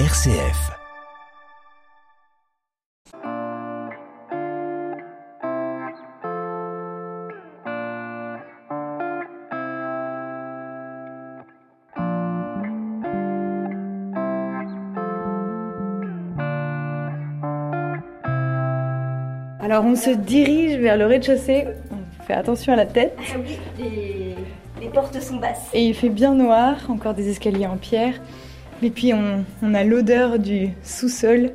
RCF. Alors on se dirige vers le rez-de-chaussée. On fait attention à la tête. Ah oui, les, les portes sont basses. Et il fait bien noir, encore des escaliers en pierre. Et puis on, on a l'odeur du sous-sol.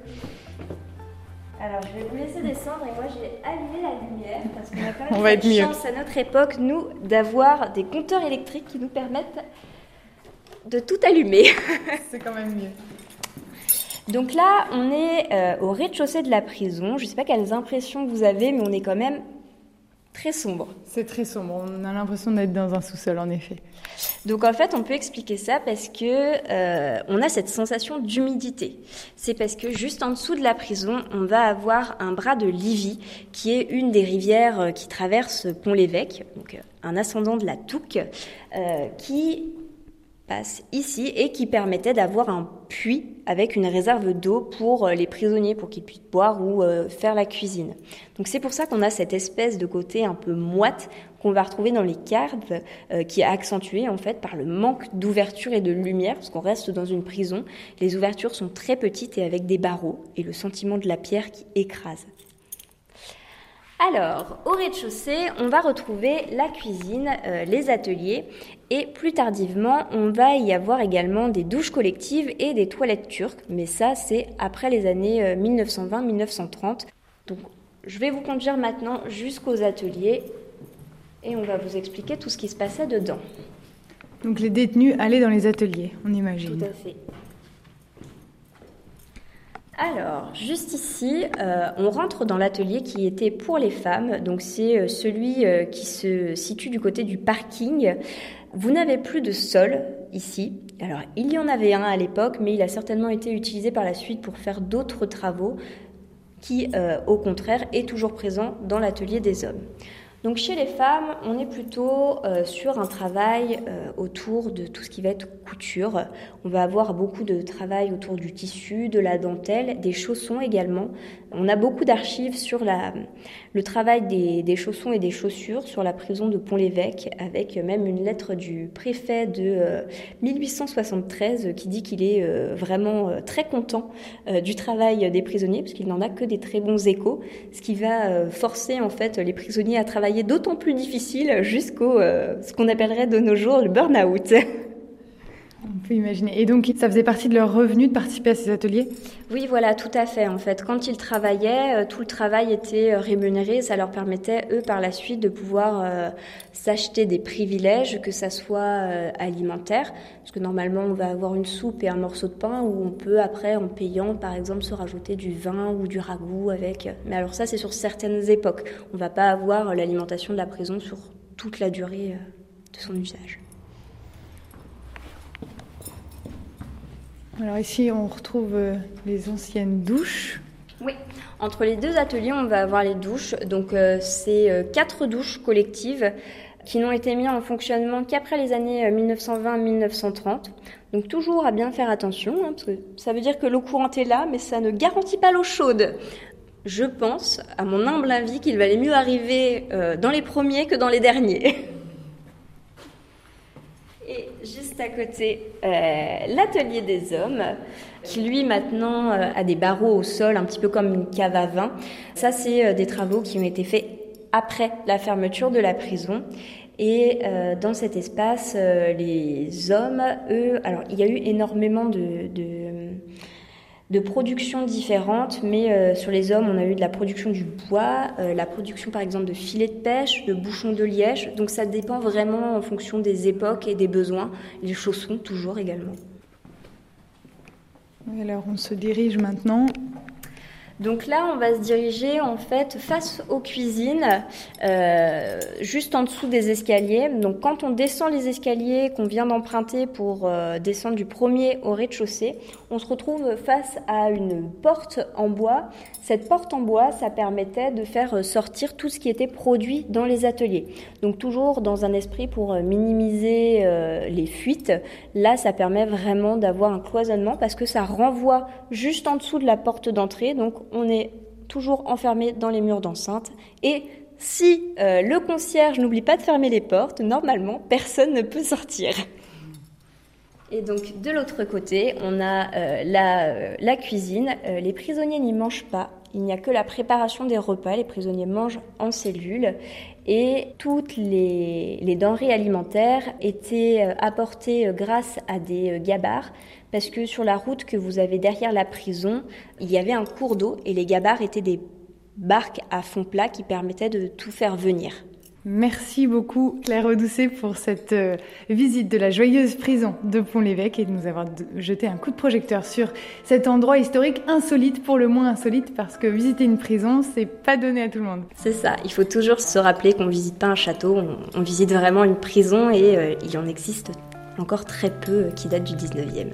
Alors je vais vous laisser descendre et moi j'ai allumé la lumière parce qu'on a quand On même va cette être mieux. chance à notre époque, nous, d'avoir des compteurs électriques qui nous permettent de tout allumer. C'est quand même mieux. Donc là, on est euh, au rez-de-chaussée de la prison. Je ne sais pas quelles impressions vous avez, mais on est quand même très sombre. C'est très sombre, on a l'impression d'être dans un sous-sol en effet. Donc en fait, on peut expliquer ça parce que euh, on a cette sensation d'humidité. C'est parce que juste en dessous de la prison, on va avoir un bras de Livy, qui est une des rivières euh, qui traverse Pont-l'Évêque, donc euh, un ascendant de la Touque, euh, qui ici et qui permettait d'avoir un puits avec une réserve d'eau pour euh, les prisonniers, pour qu'ils puissent boire ou euh, faire la cuisine. Donc c'est pour ça qu'on a cette espèce de côté un peu moite qu'on va retrouver dans les cartes, euh, qui est accentué en fait par le manque d'ouverture et de lumière, parce qu'on reste dans une prison. Les ouvertures sont très petites et avec des barreaux, et le sentiment de la pierre qui écrase. Alors, au rez-de-chaussée, on va retrouver la cuisine, euh, les ateliers et plus tardivement, on va y avoir également des douches collectives et des toilettes turques, mais ça c'est après les années euh, 1920-1930. Donc je vais vous conduire maintenant jusqu'aux ateliers et on va vous expliquer tout ce qui se passait dedans. Donc les détenus allaient dans les ateliers, on imagine. Tout à fait. Alors, juste ici, euh, on rentre dans l'atelier qui était pour les femmes. Donc, c'est euh, celui euh, qui se situe du côté du parking. Vous n'avez plus de sol ici. Alors, il y en avait un à l'époque, mais il a certainement été utilisé par la suite pour faire d'autres travaux qui, au contraire, est toujours présent dans l'atelier des hommes. Donc chez les femmes, on est plutôt euh, sur un travail euh, autour de tout ce qui va être couture. On va avoir beaucoup de travail autour du tissu, de la dentelle, des chaussons également. On a beaucoup d'archives sur la, le travail des, chaussons et des chaussures sur la prison de Pont-l'Évêque, avec même une lettre du préfet de euh, 1873 qui dit qu'il est euh, vraiment euh, très content euh, du travail des prisonniers, parce qu'il n'en a que des très bons échos, ce qui va euh, forcer en fait les prisonniers à travailler d'autant plus difficile jusqu'au euh, ce qu'on appellerait de nos jours le burn-out. On peut imaginer. Et donc ça faisait partie de leur revenu de participer à ces ateliers? Oui, voilà, tout à fait. En fait, quand ils travaillaient, euh, tout le travail était euh, rémunéré. Ça leur permettait, eux, par la suite, de pouvoir euh, s'acheter des privilèges, que ça soit alimentaire, parce que normalement, on va avoir une soupe et un morceau de pain, où on peut, après, en payant, par exemple, se rajouter du vin ou du ragoût avec. Mais alors ça, c'est sur certaines époques. On va pas avoir l'alimentation de la prison sur toute la durée de son usage. Alors ici on retrouve euh, les anciennes douches. Oui, entre les deux ateliers, on va avoir les douches. Donc, euh, c'est euh, quatre douches collectives qui n'ont été mises en fonctionnement qu'après les années euh, 1920-1930. Donc, toujours à bien faire attention, hein, parce que ça veut dire que l'eau courante est là, mais ça ne garantit pas l'eau chaude. Je pense, à mon humble avis, qu'il valait mieux arriver dans les premiers que dans les derniers. Juste à côté, euh, l'atelier des hommes, qui lui maintenant euh, a des barreaux au sol, un petit peu comme une cave à vin. Ça, c'est euh, des travaux qui ont été faits après la fermeture de la prison. Et dans cet espace, les hommes, eux, alors il y a eu énormément de, de productions différentes, mais euh, sur les hommes, on a eu de la production du bois, euh, la production par exemple de filets de pêche, de bouchons de liège. Donc ça dépend vraiment en fonction des époques et des besoins. Les chaussons toujours également. Alors on se dirige maintenant. Donc là, on va se diriger en fait face aux cuisines, euh, juste en dessous des escaliers. Donc quand on descend les escaliers qu'on vient d'emprunter pour euh, descendre du premier au rez-de-chaussée, on se retrouve face à une porte en bois. Cette porte en bois, ça permettait de faire sortir tout ce qui était produit dans les ateliers. Donc toujours dans un esprit pour minimiser euh, les fuites. Là, ça permet vraiment d'avoir un cloisonnement parce que ça renvoie juste en dessous de la porte d'entrée. Donc on est toujours enfermé dans les murs d'enceinte. Et si euh, le concierge n'oublie pas de fermer les portes, normalement, personne ne peut sortir. Et donc de l'autre côté, on a euh, la, la, cuisine. Euh, les prisonniers n'y mangent pas. Il n'y a que la préparation des repas. Les prisonniers mangent en cellule. Et toutes les, denrées alimentaires étaient apportées grâce à des gabarres parce que sur la route que vous avez derrière la prison, il y avait un cours d'eau et les gabarres étaient des barques à fond plat qui permettaient de tout faire venir. Merci beaucoup Claire Audoucet pour cette euh, visite de la joyeuse prison de Pont-l'Évêque et de nous avoir jeté un coup de projecteur sur cet endroit historique insolite, pour le moins insolite, parce que visiter une prison, c'est pas donné à tout le monde. C'est ça, il faut toujours se rappeler qu'on visite pas un château, on, visite vraiment une prison et euh, il en existe encore très peu qui datent du 19e.